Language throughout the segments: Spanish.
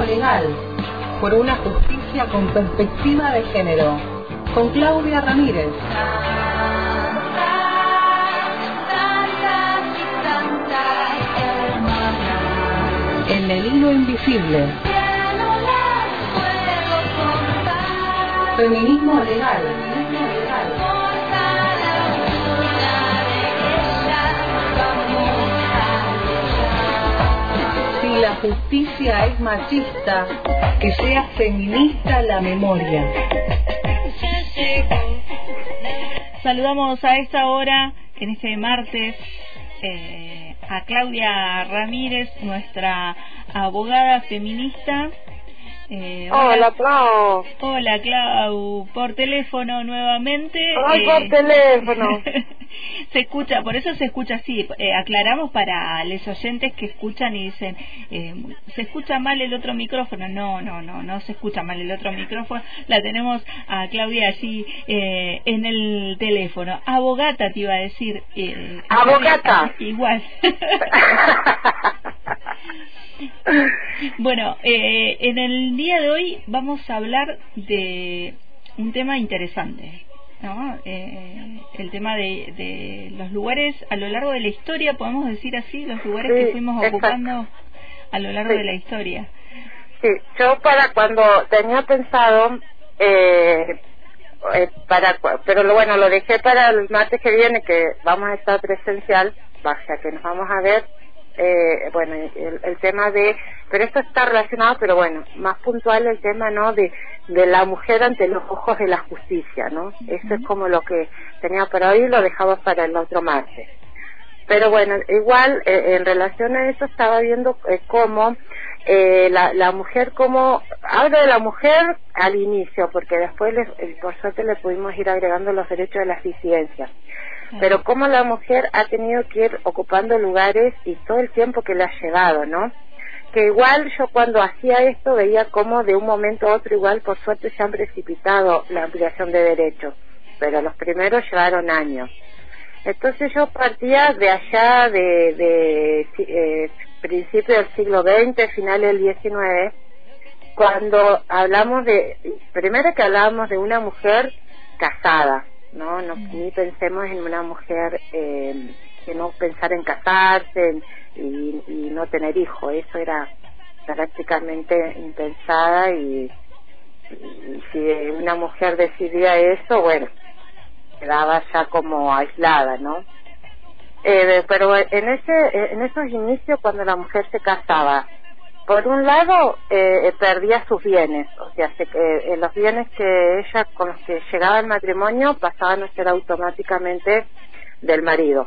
Legal, por una justicia con perspectiva de género, con Claudia Ramírez. En el hilo invisible. Feminismo legal. Justicia es machista, que sea feminista la memoria. Saludamos a esta hora, en este martes, eh, a Claudia Ramírez, nuestra abogada feminista. Eh, hola, Clau. Hola, Clau. Por teléfono nuevamente. Ay, por eh, teléfono. se escucha, por eso se escucha así. Eh, aclaramos para los oyentes que escuchan y dicen, se escucha mal el otro micrófono. No, no, no, no se escucha mal el otro micrófono. La tenemos a Claudia allí en el teléfono. Abogata, te iba a decir. Abogata. Igual. bueno, eh, en el día de hoy vamos a hablar de un tema interesante. ¿no? Eh, el tema de, los lugares a lo largo de la historia, podemos decir así, los lugares que fuimos ocupando a lo largo de la historia. Sí, yo para cuando tenía pensado, eh, eh para pero bueno, lo dejé para el martes que viene, que vamos a estar presencial, o que nos vamos a ver eh, bueno, el, tema de, pero esto está relacionado, pero bueno, más puntual el tema, ¿no? De, de la mujer ante los ojos de la justicia, ¿no? Eso es como lo que tenía para hoy y lo dejaba para el otro martes. Pero bueno, igual eh, en relación a eso estaba viendo eh, cómo eh, la, la mujer, como hablo de la mujer al inicio, porque después les, por suerte le pudimos ir agregando los derechos de las disidencias pero cómo la mujer ha tenido que ir ocupando lugares y todo el tiempo que le ha llevado, ¿no? Que igual yo cuando hacía esto veía cómo de un momento a otro igual por suerte se han precipitado la ampliación de derechos, pero los primeros llevaron años. Entonces yo partía de allá de, de eh, principio del siglo XX, final del XIX, cuando hablamos de, primero que hablábamos de una mujer casada, no no ni pensemos en una mujer eh, que no pensar en casarse y, y, no tener hijos eso era prácticamente impensada y, si una mujer decidía eso bueno quedaba ya como aislada no eh, pero en ese en esos inicios cuando la mujer se casaba por un lado eh, perdía sus bienes, o sea, eh, los bienes que ella con los que llegaba al matrimonio pasaban a ser automáticamente del marido,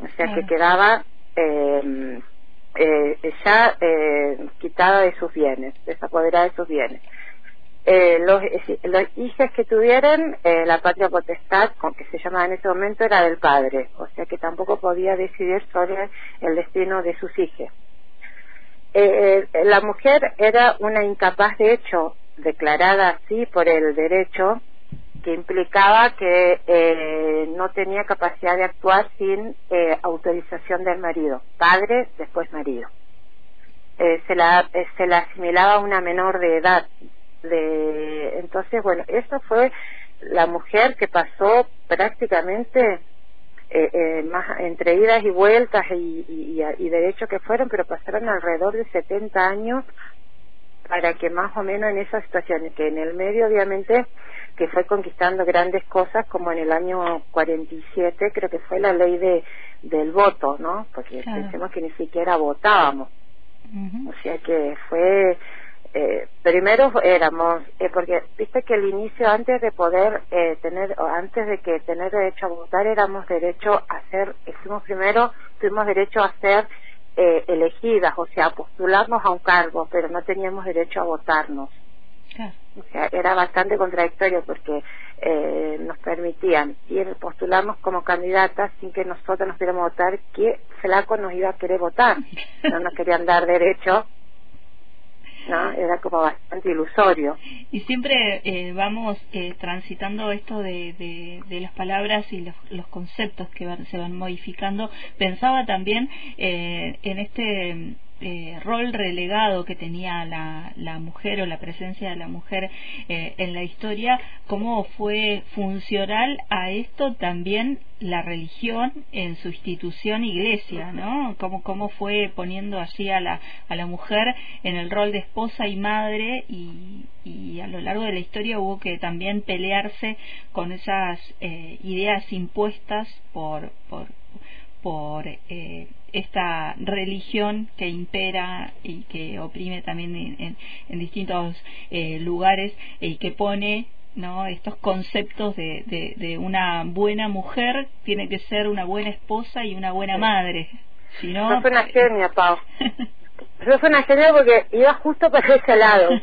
o sea que quedaba eh, eh, ya eh, quitada de sus bienes, desapoderada de sus bienes. Eh, los, los hijos que tuvieran, la patria potestad, con que se llamaba en ese momento, era del padre, o sea que tampoco podía decidir sobre el destino de sus hijos eh, eh, la mujer era una incapaz de hecho, declarada así por el derecho, que implicaba que eh, no tenía capacidad de actuar sin eh, autorización del marido, padre, después marido. Eh, se, la, eh, se la asimilaba a una menor de edad. De, entonces, bueno, eso fue la mujer que pasó prácticamente eh, eh, más entre idas y vueltas y, y, y, derechos que fueron, pero pasaron alrededor de 70 años para que más o menos en esas situaciones, que en el medio obviamente que fue conquistando grandes cosas como en el año 47 creo que fue la ley de del voto, ¿no? Porque pensemos que ni siquiera votábamos. O sea que fue eh, primero éramos, eh, porque viste que el inicio antes de poder eh, tener, antes de que tener derecho a votar, éramos derecho a ser, fuimos primero, tuvimos derecho a ser eh, elegidas, o sea, postularnos a un cargo, pero no teníamos derecho a votarnos. O sea, era bastante contradictorio porque eh, nos permitían ir postularnos como candidatas sin que nosotros nos pudiéramos votar, que flaco nos iba a querer votar. No nos querían dar derecho ¿no? Era como bastante ilusorio. Y siempre eh, vamos eh, transitando esto de, de, las palabras y los, los conceptos que se van modificando. Pensaba también eh, en este eh, rol relegado que tenía la, la, mujer o la presencia de la mujer eh, en la historia, cómo fue funcional a esto también la religión en su institución iglesia, ¿no? Cómo, cómo fue poniendo así a la, a la mujer en el rol de esposa y madre y, y a lo largo de la historia hubo que también pelearse con esas eh, ideas impuestas por, por, por eh, esta religión que impera y que oprime también en, en, distintos eh, lugares y que pone no estos conceptos de, de, de, una buena mujer tiene que ser una buena esposa y una buena madre. Si no fue una genia Pau. Fue una genia porque iba justo para ese lado.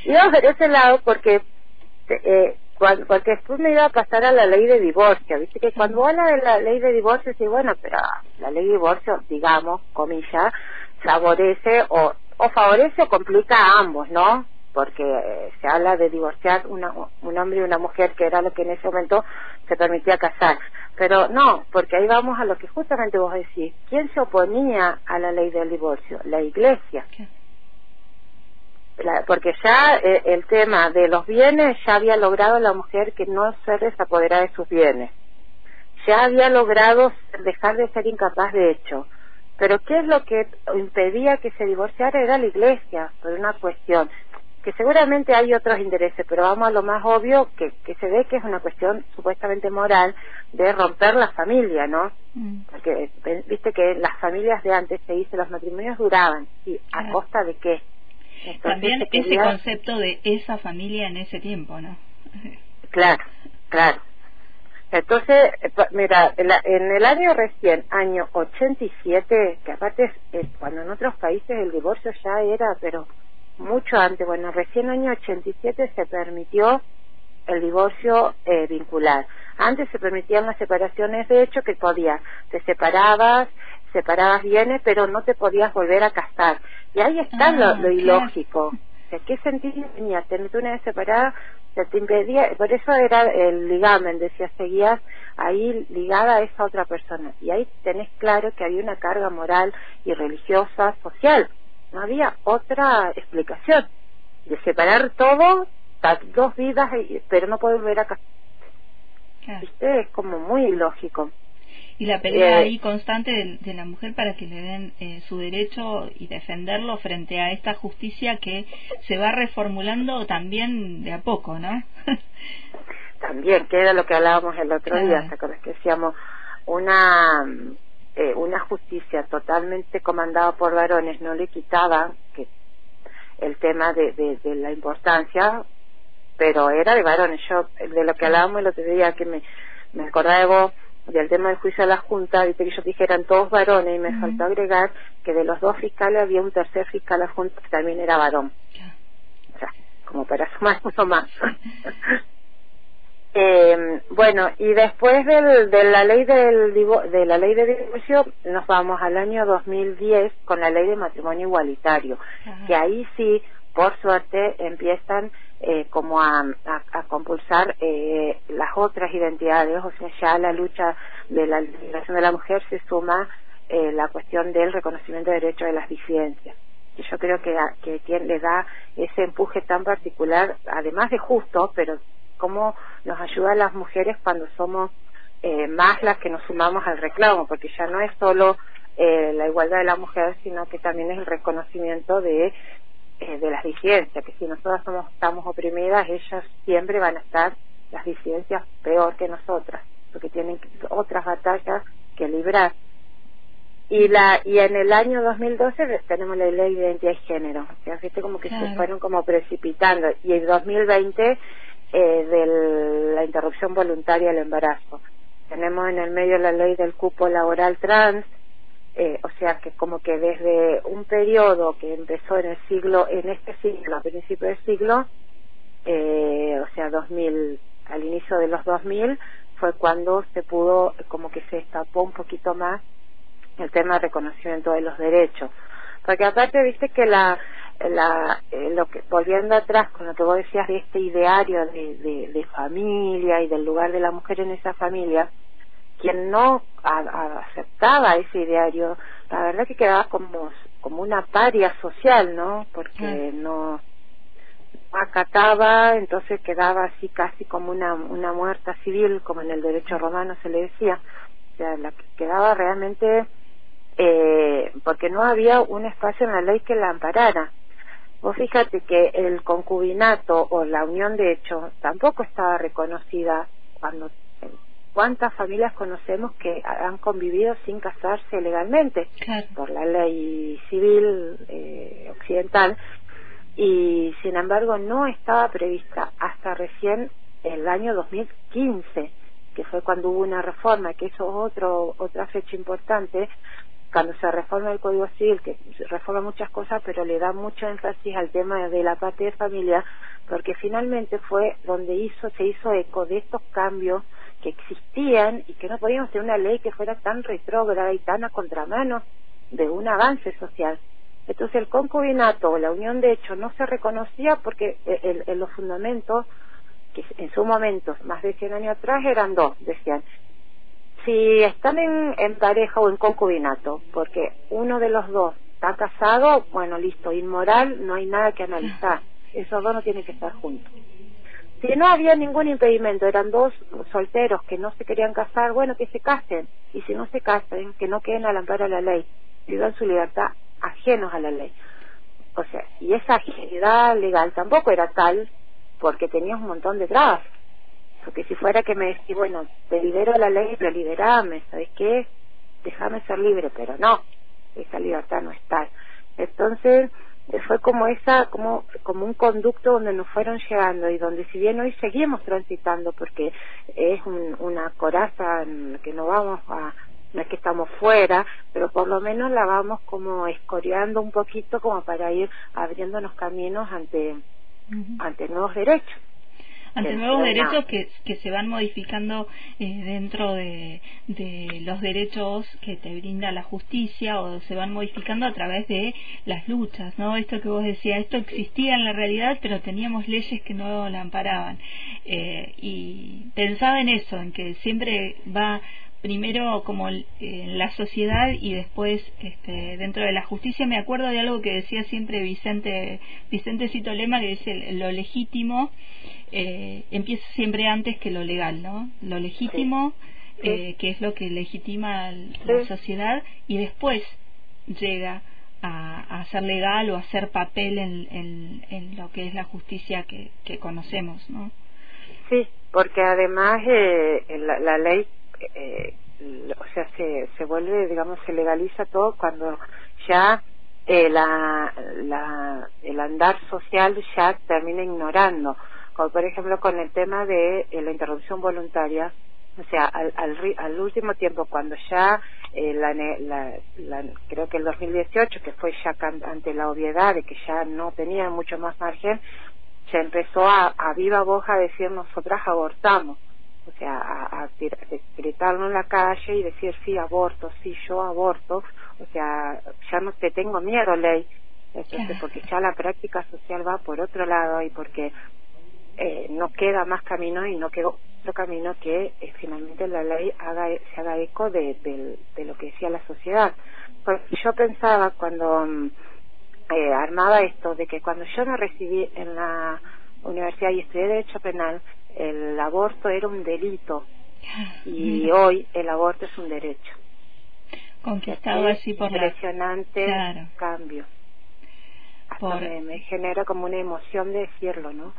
Iba para ese lado porque eh, porque después me iba a pasar a la ley de divorcio, viste que cuando habla de la ley de divorcio, sí, bueno, pero la ley de divorcio, digamos, comillas, favorece o, o favorece o complica a ambos, ¿no? Porque eh, se habla de divorciar una, un hombre y una mujer, que era lo que en ese momento se permitía casar. Pero no, porque ahí vamos a lo que justamente vos decís. ¿Quién se oponía a la ley del divorcio? La iglesia porque ya eh, el tema de los bienes ya había logrado la mujer que no se desapoderara de sus bienes. Ya había logrado dejar de ser incapaz de hecho. Pero ¿qué es lo que impedía que se divorciara? Era la iglesia, por una cuestión que seguramente hay otros intereses, pero vamos a lo más obvio que, que se ve que es una cuestión supuestamente moral de romper la familia, ¿no? Mm. Porque eh, viste que las familias de antes se dice los matrimonios duraban, ¿y a costa de qué? También ese concepto de esa familia en ese tiempo, ¿no? Claro, claro. Entonces, eh, mira, en el año recién, año 87, que aparte es, cuando en otros países el divorcio ya era, pero mucho antes, bueno, recién año 87 se permitió el divorcio eh, vincular. Antes se permitían las separaciones de hecho que podías, te separabas, separabas bienes, pero no te podías volver a casar. Y ahí está lo, ah, ilógico. ¿Qué sentido tenía? Tenerte una vez separada, se te impedía, por eso era el ligamen, decía, seguías ahí ligada a esa otra persona. Y ahí tenés claro que había una carga moral y religiosa, social. No había otra explicación. De separar todo, dos vidas, pero no poder volver a casar. ¿Viste? Es como muy ilógico y la pelea ahí constante de, la mujer para que le den eh, su derecho y defenderlo frente a esta justicia que se va reformulando también de a poco, ¿no? también, que era lo que hablábamos el otro día, ¿te acuerdas que decíamos una eh, una justicia totalmente comandada por varones no le quitaba que el tema de, de, la importancia, pero era de varones. Yo, de lo que hablábamos el otro día, que me, me acordaba de vos, del tema del juicio a la Junta, viste que ellos dijeran todos varones y me faltó agregar que de los dos fiscales había un tercer fiscal a la Junta que también era varón. O sea, como para sumar uno más. eh, bueno, y después del, de la ley del de la ley de divorcio nos vamos al año 2010 con la ley de matrimonio igualitario, que ahí sí, por suerte, empiezan eh, como a, a, compulsar eh, las otras identidades, o sea, ya la lucha de la liberación de la mujer se suma eh, la cuestión del reconocimiento de derechos de las disidencias. Que yo creo que, que le da ese empuje tan particular, además de justo, pero cómo nos ayuda a las mujeres cuando somos eh, más las que nos sumamos al reclamo, porque ya no es solo eh, la igualdad de la mujer, sino que también es el reconocimiento de eh, de las disidencias, que si nosotras somos, estamos oprimidas, ellas siempre van a estar, las disidencias, peor que nosotras, porque tienen otras batallas que librar. Y, la, y en el año 2012 tenemos la ley de identidad y género, o sea, viste como que se fueron como precipitando, y en 2020 eh, de la interrupción voluntaria del embarazo. Tenemos en el medio la ley del cupo laboral trans, eh, o sea que como que desde un periodo que empezó en el siglo, en este siglo, a principios del siglo, eh, o sea 2000, al inicio de los 2000, fue cuando se pudo, como que se destapó un poquito más el tema de reconocimiento de los derechos. Porque aparte, viste que la, la, eh, lo que, volviendo atrás con lo que vos decías de este ideario de, de, de familia y del lugar de la mujer en esa familia, quien no aceptaba ese ideario, la verdad que quedaba como, como una paria social, ¿no? Porque no acataba, entonces quedaba así casi como una, una muerta civil, como en el derecho romano se le decía. O sea, la que quedaba realmente, eh, porque no había un espacio en la ley que la amparara. Vos fíjate que el concubinato o la unión de hecho tampoco estaba reconocida cuando ¿Cuántas familias conocemos que han convivido sin casarse legalmente por la ley civil eh, occidental? Y sin embargo no estaba prevista hasta recién el año 2015, que fue cuando hubo una reforma, que eso es otro, otra fecha importante, cuando se reforma el Código Civil, que reforma muchas cosas, pero le da mucho énfasis al tema de la parte de familia, porque finalmente fue donde hizo, se hizo eco de estos cambios que existían y que no podíamos tener una ley que fuera tan retrógrada y tan a contramano de un avance social. Entonces el concubinato o la unión de hecho no se reconocía porque en los fundamentos, que en su momento, más de 100 años atrás, eran dos, decían. Si están en, en pareja o en concubinato, porque uno de los dos está casado, bueno, listo, inmoral, no hay nada que analizar. Esos dos no tienen que estar juntos. Si no había ningún impedimento, eran dos solteros que no se querían casar, bueno, que se casen. Y si no se casen, que no queden al amparo de la ley, vivan su libertad ajenos a la ley. O sea, y esa agilidad legal tampoco era tal porque tenía un montón de trabas. Porque si fuera que me decís, bueno, te libero la ley, pero liberame, ¿sabes qué? Déjame ser libre, pero no, esa libertad no está. Entonces, fue como esa como como un conducto donde nos fueron llegando y donde si bien hoy seguimos transitando porque es una coraza que no vamos a no es que estamos fuera pero por lo menos la vamos como escoreando un poquito como para ir abriéndonos caminos ante ante nuevos derechos ante nuevos derechos que, que se van modificando eh, dentro de, de los derechos que te brinda la justicia o se van modificando a través de las luchas, ¿no? Esto que vos decías, esto existía en la realidad, pero teníamos leyes que no la amparaban. Eh, y pensaba en eso, en que siempre va primero como en la sociedad y después este, dentro de la justicia. Me acuerdo de algo que decía siempre Vicente Vicente Cito Lema, que dice lo legítimo eh, empieza siempre antes que lo legal, ¿no? Lo legítimo, eh, que es lo que legitima la sociedad, y después llega a, ser legal o a ser papel en, en, lo que es la justicia que, que conocemos, ¿no? Sí, porque además eh, la, la, ley, eh, o sea, se, se vuelve, digamos, se legaliza todo cuando ya eh, la, la, el andar social ya termina ignorando. Como por ejemplo con el tema de eh, la interrupción voluntaria, o sea, al, al, al último tiempo, cuando ya, eh, la, la, creo que el 2018, que fue ya ante la obviedad de que ya no tenía mucho más margen, se empezó a, a viva voz a decir nosotras abortamos, o sea, a, a gritarlo en la calle y decir sí aborto, sí yo aborto, o sea, ya no te tengo miedo ley, entonces, porque ya la práctica social va por otro lado y porque eh, no queda más camino y no queda otro camino que eh, finalmente la ley haga, se haga eco de, de, lo que decía la sociedad. Porque yo pensaba cuando mm, eh, armaba esto, de que cuando yo me recibí en la universidad y estudié Derecho Penal, el aborto era un delito y hoy el aborto es un derecho. Conquistado así por impresionante cambio. me genera como una emoción de decirlo, ¿no?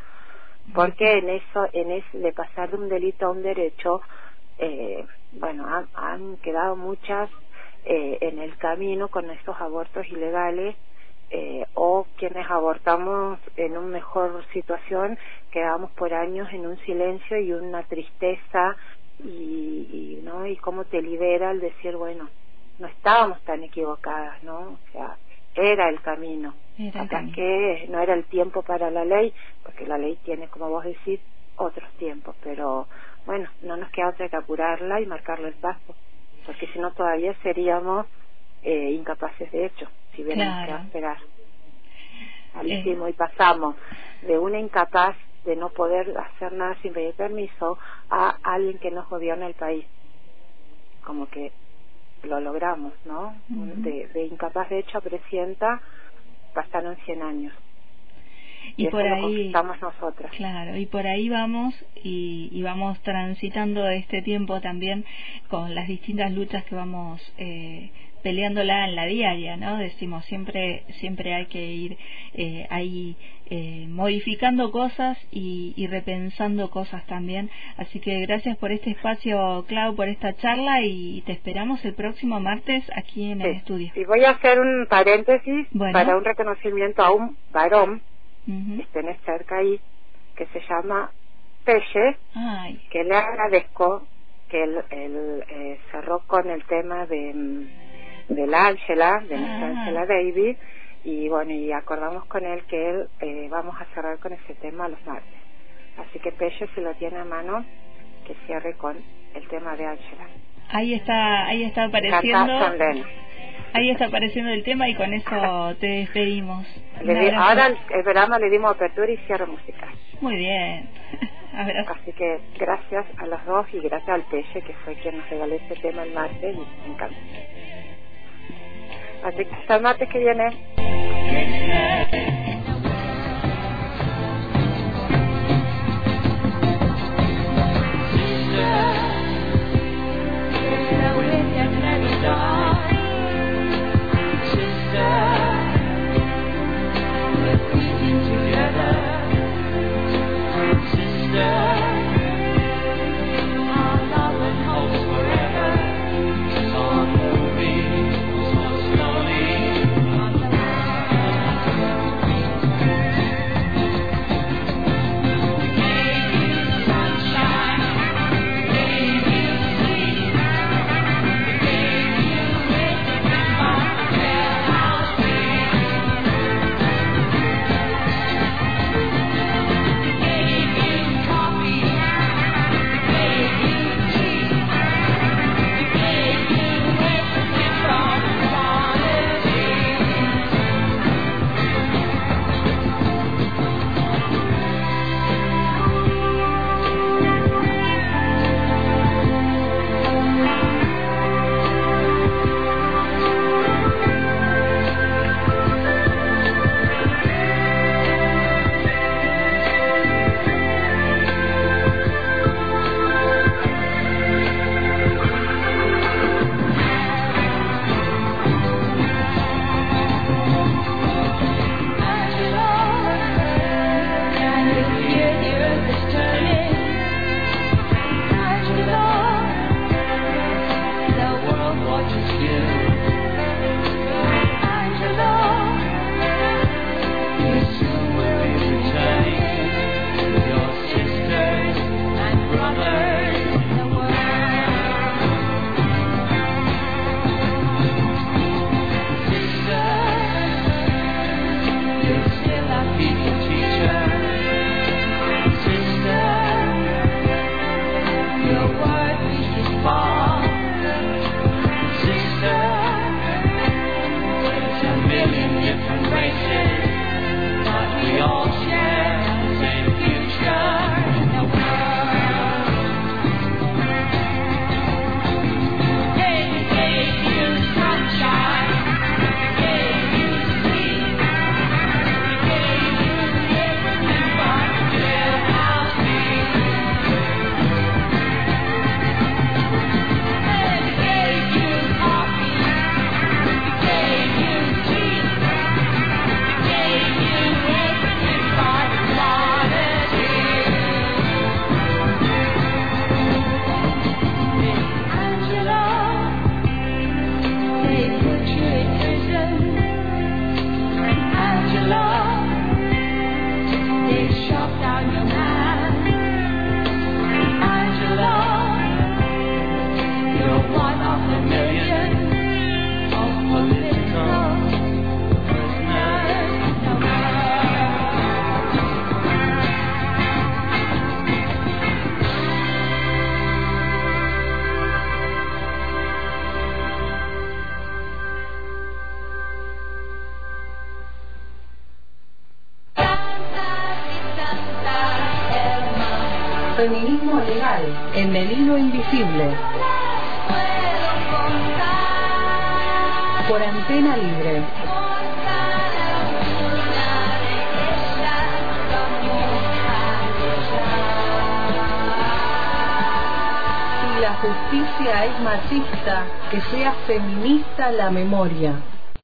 porque en eso, en ese, de pasar de un delito a un derecho, eh, bueno, han, quedado muchas eh, en el camino con estos abortos ilegales eh, o quienes abortamos en una mejor situación quedamos por años en un silencio y una tristeza y, y no y cómo te libera el decir bueno no estábamos tan equivocadas no o sea era el camino. Acá que no era el tiempo para la ley, porque la ley tiene, como vos decís, otros tiempos, pero bueno, no nos queda otra que apurarla y marcarle el paso, porque si no todavía seríamos eh, incapaces de hecho, si hubiéramos que esperar. Al eh. y pasamos de una incapaz de no poder hacer nada sin pedir permiso a alguien que nos gobierna el país. como que lo logramos, ¿no? de, de incapaz de hecho a presienta pasaron 100 años y, por ahí estamos nosotras claro y por ahí vamos y, vamos transitando este tiempo también con las distintas luchas que vamos eh, peleándola en la diaria, ¿no? Decimos, siempre, siempre hay que ir eh, ahí eh, modificando cosas y, y, repensando cosas también. Así que gracias por este espacio, Clau, por esta charla y te esperamos el próximo martes aquí en el estudio. Y voy a hacer un paréntesis para un reconocimiento a un varón que tenés cerca ahí, que se llama Pelle, que le agradezco que él, eh, cerró con el tema de, mm, de la Ángela, de nuestra Ángela David, y bueno, y acordamos con él que él eh, vamos a cerrar con ese tema los martes. Así que Pelle se lo tiene a mano, que cierre con el tema de Ángela. Ahí está, ahí está apareciendo. Ahí está apareciendo el tema y con eso te despedimos. ahora el programa le dimos apertura y cierre musical. Muy bien. Así que gracias a los dos y gracias al Peche que fue quien nos regaló este tema el martes y me encanta. Así que hasta el martes que viene. Feminismo en el hilo invisible. Por antena libre. Si la justicia es machista, que sea feminista la memoria.